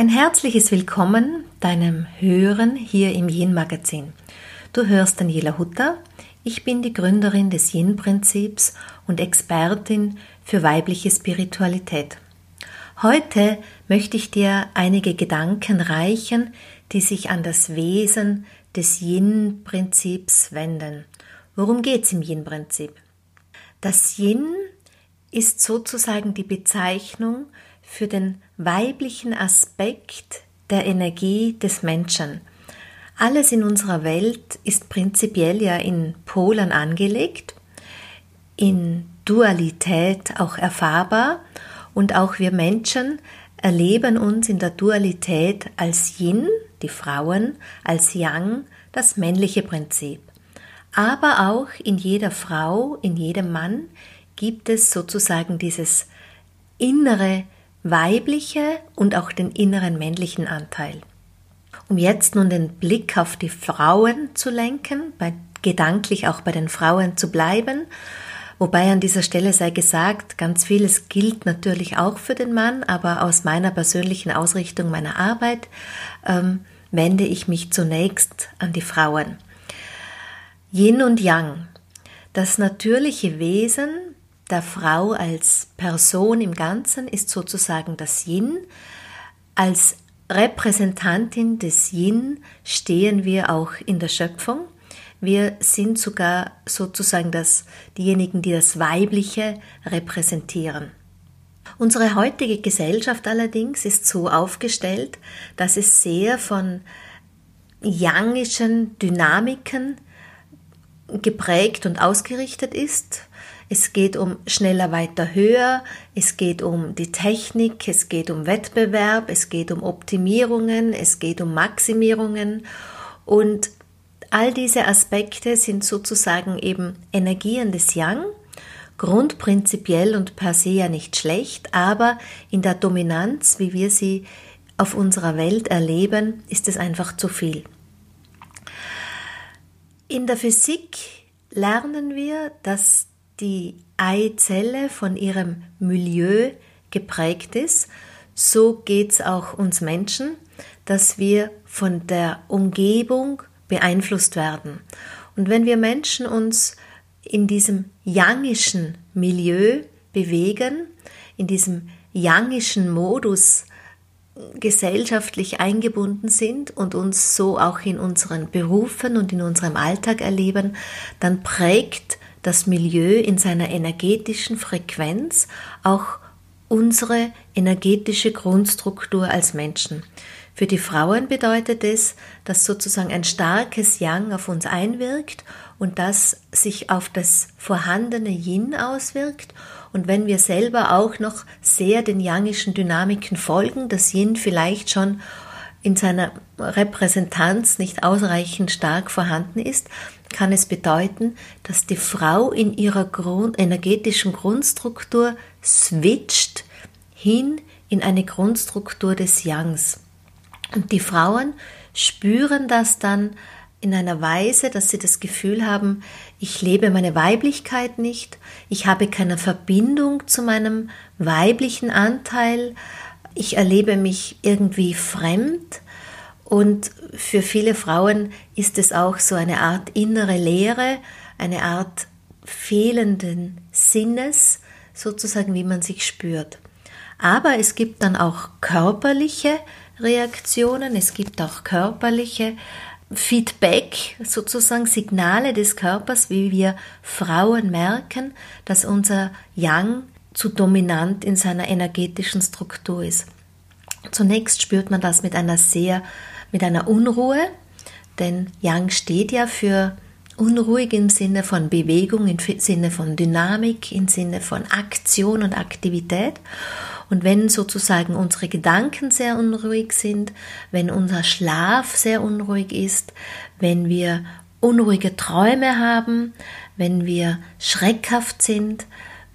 Ein herzliches Willkommen deinem Hören hier im Yin Magazin. Du hörst Daniela Hutter. Ich bin die Gründerin des Yin Prinzips und Expertin für weibliche Spiritualität. Heute möchte ich dir einige Gedanken reichen, die sich an das Wesen des Yin Prinzips wenden. Worum geht's im Yin Prinzip? Das Yin ist sozusagen die Bezeichnung für den weiblichen Aspekt der Energie des Menschen. Alles in unserer Welt ist prinzipiell ja in Polen angelegt, in Dualität auch erfahrbar und auch wir Menschen erleben uns in der Dualität als Yin, die Frauen, als Yang, das männliche Prinzip. Aber auch in jeder Frau, in jedem Mann gibt es sozusagen dieses innere weibliche und auch den inneren männlichen Anteil. Um jetzt nun den Blick auf die Frauen zu lenken, bei, gedanklich auch bei den Frauen zu bleiben, wobei an dieser Stelle sei gesagt, ganz vieles gilt natürlich auch für den Mann, aber aus meiner persönlichen Ausrichtung meiner Arbeit ähm, wende ich mich zunächst an die Frauen. Yin und Yang, das natürliche Wesen der Frau als Person im Ganzen ist sozusagen das Yin. Als Repräsentantin des Yin stehen wir auch in der Schöpfung. Wir sind sogar sozusagen das, diejenigen, die das Weibliche repräsentieren. Unsere heutige Gesellschaft allerdings ist so aufgestellt, dass es sehr von yangischen Dynamiken geprägt und ausgerichtet ist. Es geht um schneller, weiter, höher, es geht um die Technik, es geht um Wettbewerb, es geht um Optimierungen, es geht um Maximierungen. Und all diese Aspekte sind sozusagen eben Energien des Yang, grundprinzipiell und per se ja nicht schlecht, aber in der Dominanz, wie wir sie auf unserer Welt erleben, ist es einfach zu viel. In der Physik lernen wir, dass die Eizelle von ihrem Milieu geprägt ist, so geht es auch uns Menschen, dass wir von der Umgebung beeinflusst werden. Und wenn wir Menschen uns in diesem yangischen Milieu bewegen, in diesem yangischen Modus gesellschaftlich eingebunden sind und uns so auch in unseren Berufen und in unserem Alltag erleben, dann prägt das Milieu in seiner energetischen Frequenz auch unsere energetische Grundstruktur als Menschen. Für die Frauen bedeutet es, dass sozusagen ein starkes Yang auf uns einwirkt und das sich auf das vorhandene Yin auswirkt. Und wenn wir selber auch noch sehr den yangischen Dynamiken folgen, das Yin vielleicht schon in seiner Repräsentanz nicht ausreichend stark vorhanden ist, kann es bedeuten, dass die Frau in ihrer Grund, energetischen Grundstruktur switcht hin in eine Grundstruktur des Yangs. Und die Frauen spüren das dann in einer Weise, dass sie das Gefühl haben, ich lebe meine Weiblichkeit nicht, ich habe keine Verbindung zu meinem weiblichen Anteil, ich erlebe mich irgendwie fremd und für viele Frauen ist es auch so eine Art innere Leere, eine Art fehlenden Sinnes, sozusagen wie man sich spürt. Aber es gibt dann auch körperliche Reaktionen, es gibt auch körperliche Feedback, sozusagen Signale des Körpers, wie wir Frauen merken, dass unser Yang zu dominant in seiner energetischen Struktur ist. Zunächst spürt man das mit einer sehr mit einer Unruhe, denn Yang steht ja für unruhig im Sinne von Bewegung, im Sinne von Dynamik, im Sinne von Aktion und Aktivität. Und wenn sozusagen unsere Gedanken sehr unruhig sind, wenn unser Schlaf sehr unruhig ist, wenn wir unruhige Träume haben, wenn wir schreckhaft sind,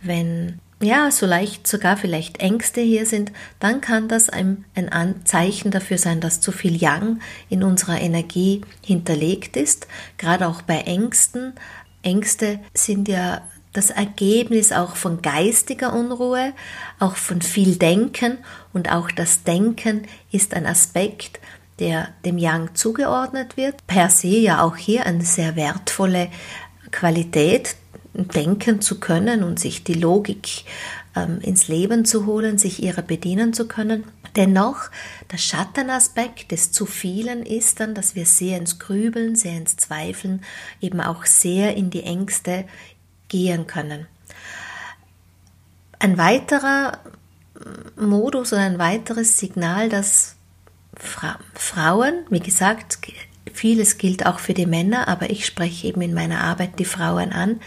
wenn ja, so leicht sogar vielleicht Ängste hier sind, dann kann das ein, ein Zeichen dafür sein, dass zu viel Yang in unserer Energie hinterlegt ist. Gerade auch bei Ängsten. Ängste sind ja das Ergebnis auch von geistiger Unruhe, auch von viel Denken und auch das Denken ist ein Aspekt, der dem Yang zugeordnet wird. Per se ja auch hier eine sehr wertvolle Qualität, denken zu können und sich die Logik ähm, ins Leben zu holen, sich ihrer bedienen zu können. Dennoch, der Schattenaspekt des zu vielen ist dann, dass wir sehr ins Grübeln, sehr ins Zweifeln, eben auch sehr in die Ängste gehen können. Ein weiterer Modus oder ein weiteres Signal, dass Fra Frauen, wie gesagt, vieles gilt auch für die Männer, aber ich spreche eben in meiner Arbeit die Frauen an,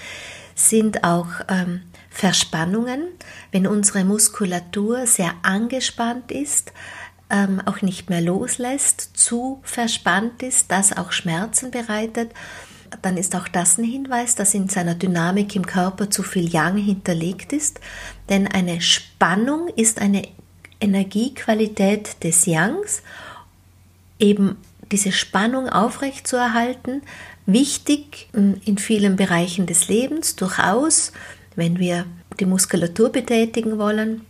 sind auch ähm, Verspannungen, wenn unsere Muskulatur sehr angespannt ist, ähm, auch nicht mehr loslässt, zu verspannt ist, das auch Schmerzen bereitet, dann ist auch das ein Hinweis, dass in seiner Dynamik im Körper zu viel Yang hinterlegt ist. Denn eine Spannung ist eine Energiequalität des Yangs, eben diese Spannung aufrechtzuerhalten, wichtig in vielen Bereichen des Lebens, durchaus, wenn wir die Muskulatur betätigen wollen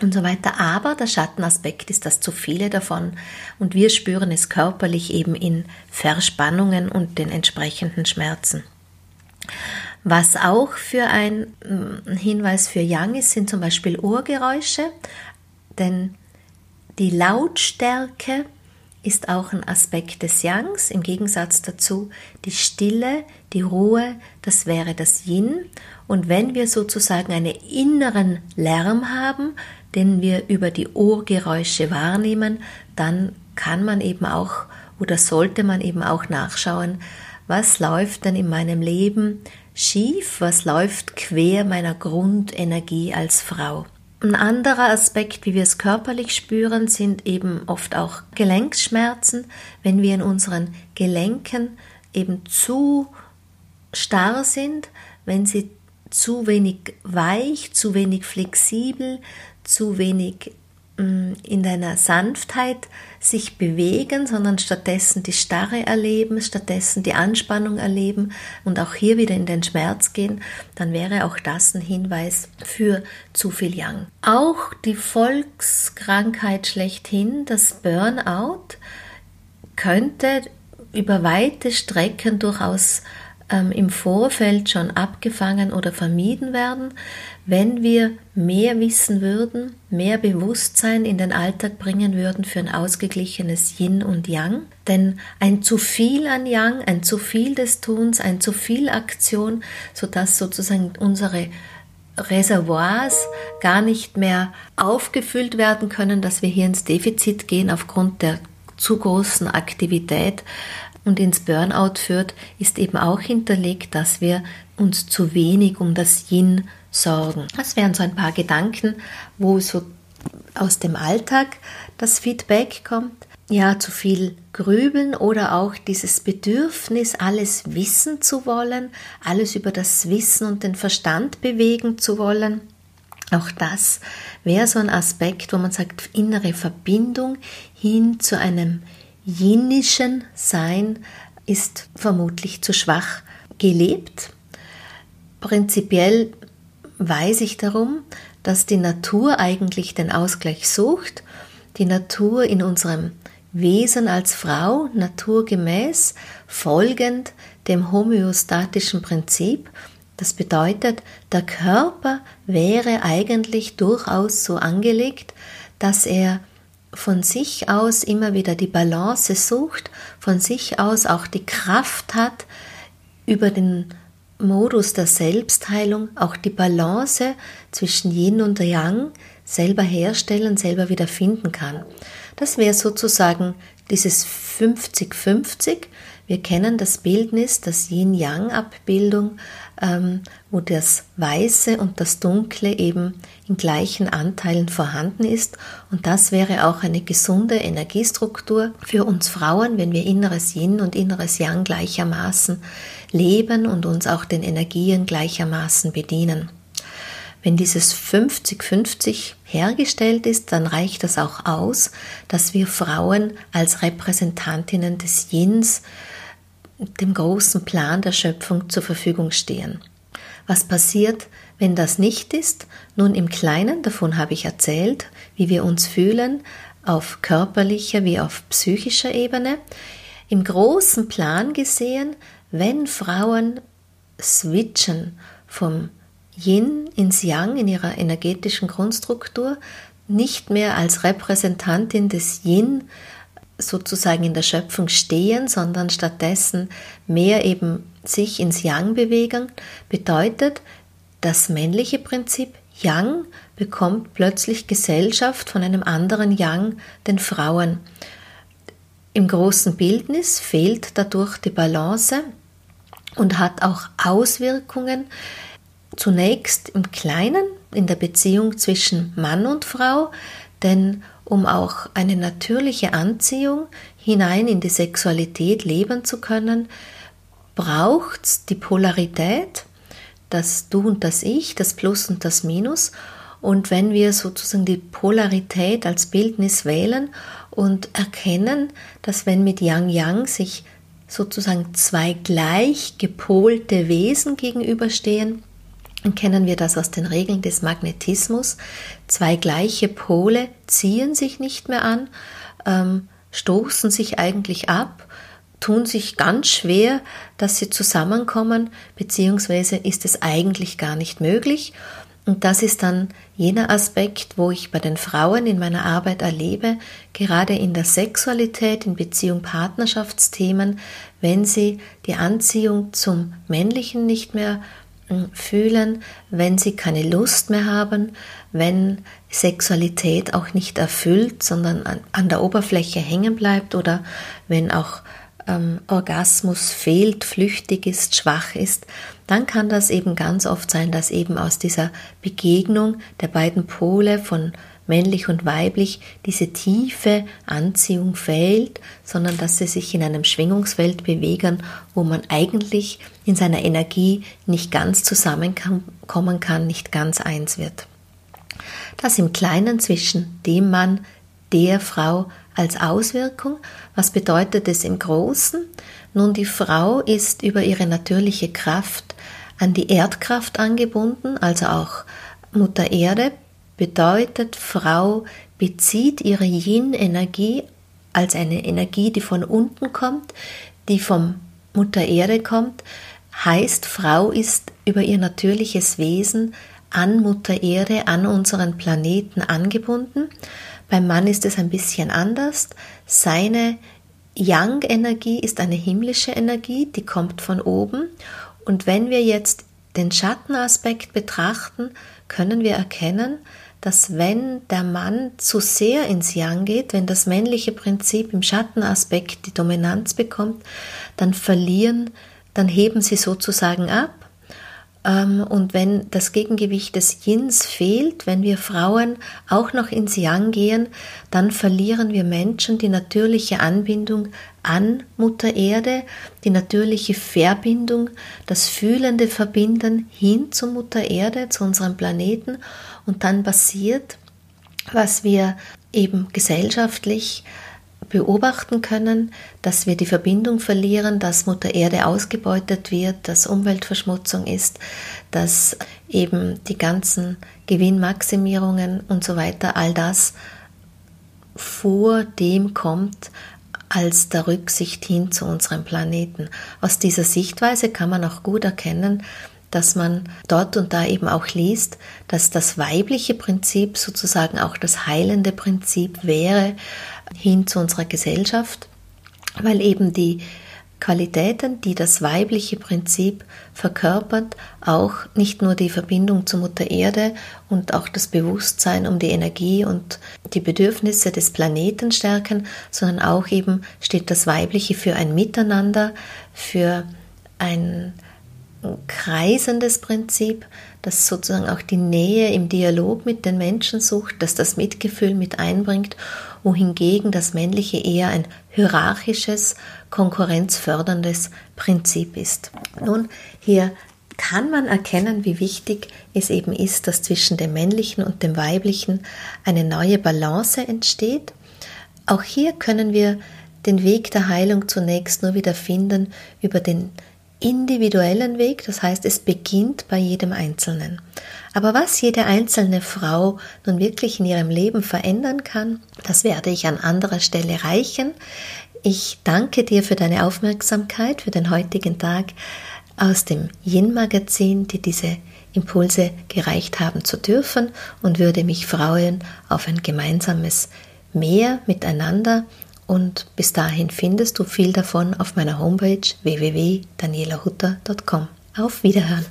und so weiter. Aber der Schattenaspekt ist, dass zu viele davon und wir spüren es körperlich eben in Verspannungen und den entsprechenden Schmerzen. Was auch für ein mm, Hinweis für Yang ist, sind zum Beispiel Ohrgeräusche, denn die Lautstärke ist auch ein Aspekt des Yangs. Im Gegensatz dazu die Stille, die Ruhe, das wäre das Yin. Und wenn wir sozusagen einen inneren Lärm haben, den wir über die Ohrgeräusche wahrnehmen, dann kann man eben auch oder sollte man eben auch nachschauen, was läuft denn in meinem Leben schief, was läuft quer meiner Grundenergie als Frau. Ein anderer Aspekt, wie wir es körperlich spüren, sind eben oft auch Gelenkschmerzen, wenn wir in unseren Gelenken eben zu starr sind, wenn sie zu wenig weich, zu wenig flexibel, zu wenig in deiner Sanftheit sich bewegen, sondern stattdessen die Starre erleben, stattdessen die Anspannung erleben und auch hier wieder in den Schmerz gehen, dann wäre auch das ein Hinweis für zu viel Yang. Auch die Volkskrankheit schlechthin, das Burnout, könnte über weite Strecken durchaus ähm, im Vorfeld schon abgefangen oder vermieden werden, wenn wir mehr wissen würden, mehr Bewusstsein in den Alltag bringen würden für ein ausgeglichenes Yin und Yang. Denn ein zu viel an Yang, ein zu viel des Tuns, ein zu viel Aktion, sodass sozusagen unsere Reservoirs gar nicht mehr aufgefüllt werden können, dass wir hier ins Defizit gehen aufgrund der zu großen Aktivität und ins Burnout führt, ist eben auch hinterlegt, dass wir uns zu wenig um das Yin sorgen. Das wären so ein paar Gedanken, wo so aus dem Alltag das Feedback kommt. Ja, zu viel grübeln oder auch dieses Bedürfnis, alles wissen zu wollen, alles über das Wissen und den Verstand bewegen zu wollen. Auch das wäre so ein Aspekt, wo man sagt, innere Verbindung hin zu einem jinnischen Sein ist vermutlich zu schwach gelebt. Prinzipiell weiß ich darum, dass die Natur eigentlich den Ausgleich sucht, die Natur in unserem Wesen als Frau naturgemäß folgend dem homöostatischen Prinzip. Das bedeutet, der Körper wäre eigentlich durchaus so angelegt, dass er von sich aus immer wieder die Balance sucht, von sich aus auch die Kraft hat, über den Modus der Selbstheilung auch die Balance zwischen Yin und Yang selber herstellen, selber wieder finden kann. Das wäre sozusagen dieses 50-50. Wir kennen das Bildnis, das Yin-Yang-Abbildung, ähm, wo das Weiße und das Dunkle eben in gleichen Anteilen vorhanden ist. Und das wäre auch eine gesunde Energiestruktur für uns Frauen, wenn wir inneres Yin und inneres Yang gleichermaßen leben und uns auch den Energien gleichermaßen bedienen. Wenn dieses 50-50 hergestellt ist, dann reicht das auch aus, dass wir Frauen als Repräsentantinnen des Yins dem großen Plan der Schöpfung zur Verfügung stehen. Was passiert, wenn das nicht ist? Nun im Kleinen, davon habe ich erzählt, wie wir uns fühlen, auf körperlicher wie auf psychischer Ebene. Im großen Plan gesehen, wenn Frauen switchen vom Yin ins Yang in ihrer energetischen Grundstruktur, nicht mehr als Repräsentantin des Yin sozusagen in der Schöpfung stehen, sondern stattdessen mehr eben sich ins Yang bewegen, bedeutet, das männliche Prinzip Yang bekommt plötzlich Gesellschaft von einem anderen Yang, den Frauen. Im großen Bildnis fehlt dadurch die Balance und hat auch Auswirkungen zunächst im Kleinen, in der Beziehung zwischen Mann und Frau, denn um auch eine natürliche Anziehung hinein in die Sexualität leben zu können, braucht es die Polarität, das Du und das Ich, das Plus und das Minus. Und wenn wir sozusagen die Polarität als Bildnis wählen und erkennen, dass wenn mit Yang Yang sich sozusagen zwei gleich gepolte Wesen gegenüberstehen, kennen wir das aus den Regeln des Magnetismus. Zwei gleiche Pole ziehen sich nicht mehr an, ähm, stoßen sich eigentlich ab, tun sich ganz schwer, dass sie zusammenkommen, beziehungsweise ist es eigentlich gar nicht möglich. Und das ist dann jener Aspekt, wo ich bei den Frauen in meiner Arbeit erlebe, gerade in der Sexualität, in Beziehung, Partnerschaftsthemen, wenn sie die Anziehung zum Männlichen nicht mehr fühlen, wenn sie keine Lust mehr haben, wenn Sexualität auch nicht erfüllt, sondern an, an der Oberfläche hängen bleibt oder wenn auch ähm, Orgasmus fehlt, flüchtig ist, schwach ist, dann kann das eben ganz oft sein, dass eben aus dieser Begegnung der beiden Pole von männlich und weiblich, diese tiefe Anziehung fehlt, sondern dass sie sich in einem Schwingungsfeld bewegen, wo man eigentlich in seiner Energie nicht ganz zusammenkommen kann, nicht ganz eins wird. Das im Kleinen zwischen dem Mann, der Frau als Auswirkung. Was bedeutet es im Großen? Nun, die Frau ist über ihre natürliche Kraft an die Erdkraft angebunden, also auch Mutter Erde bedeutet, Frau bezieht ihre Yin-Energie als eine Energie, die von unten kommt, die vom Mutter Erde kommt, heißt, Frau ist über ihr natürliches Wesen an Mutter Erde, an unseren Planeten angebunden. Beim Mann ist es ein bisschen anders. Seine Yang-Energie ist eine himmlische Energie, die kommt von oben. Und wenn wir jetzt den Schattenaspekt betrachten, können wir erkennen, dass wenn der Mann zu sehr ins Yang geht, wenn das männliche Prinzip im Schattenaspekt die Dominanz bekommt, dann verlieren, dann heben sie sozusagen ab. Ähm, und wenn das Gegengewicht des Yins fehlt, wenn wir Frauen auch noch ins Yang gehen, dann verlieren wir Menschen die natürliche Anbindung an Mutter Erde, die natürliche Verbindung, das fühlende Verbinden hin zu Mutter Erde, zu unserem Planeten und dann passiert, was wir eben gesellschaftlich beobachten können, dass wir die Verbindung verlieren, dass Mutter Erde ausgebeutet wird, dass Umweltverschmutzung ist, dass eben die ganzen Gewinnmaximierungen und so weiter, all das vor dem kommt, als der Rücksicht hin zu unserem Planeten. Aus dieser Sichtweise kann man auch gut erkennen, dass man dort und da eben auch liest, dass das weibliche Prinzip sozusagen auch das heilende Prinzip wäre hin zu unserer Gesellschaft, weil eben die Qualitäten, die das weibliche Prinzip verkörpert, auch nicht nur die Verbindung zur Mutter Erde und auch das Bewusstsein um die Energie und die Bedürfnisse des Planeten stärken, sondern auch eben steht das Weibliche für ein Miteinander, für ein kreisendes Prinzip, das sozusagen auch die Nähe im Dialog mit den Menschen sucht, das das Mitgefühl mit einbringt, wohingegen das Männliche eher ein hierarchisches, konkurrenzförderndes Prinzip ist. Nun, hier kann man erkennen, wie wichtig es eben ist, dass zwischen dem Männlichen und dem Weiblichen eine neue Balance entsteht. Auch hier können wir den Weg der Heilung zunächst nur wieder finden über den individuellen Weg, das heißt, es beginnt bei jedem Einzelnen. Aber was jede einzelne Frau nun wirklich in ihrem Leben verändern kann, das werde ich an anderer Stelle reichen. Ich danke dir für deine Aufmerksamkeit für den heutigen Tag aus dem Yin-Magazin, die diese Impulse gereicht haben zu dürfen und würde mich freuen auf ein gemeinsames Mehr miteinander und bis dahin findest du viel davon auf meiner Homepage www.danielahutter.com. Auf Wiederhören!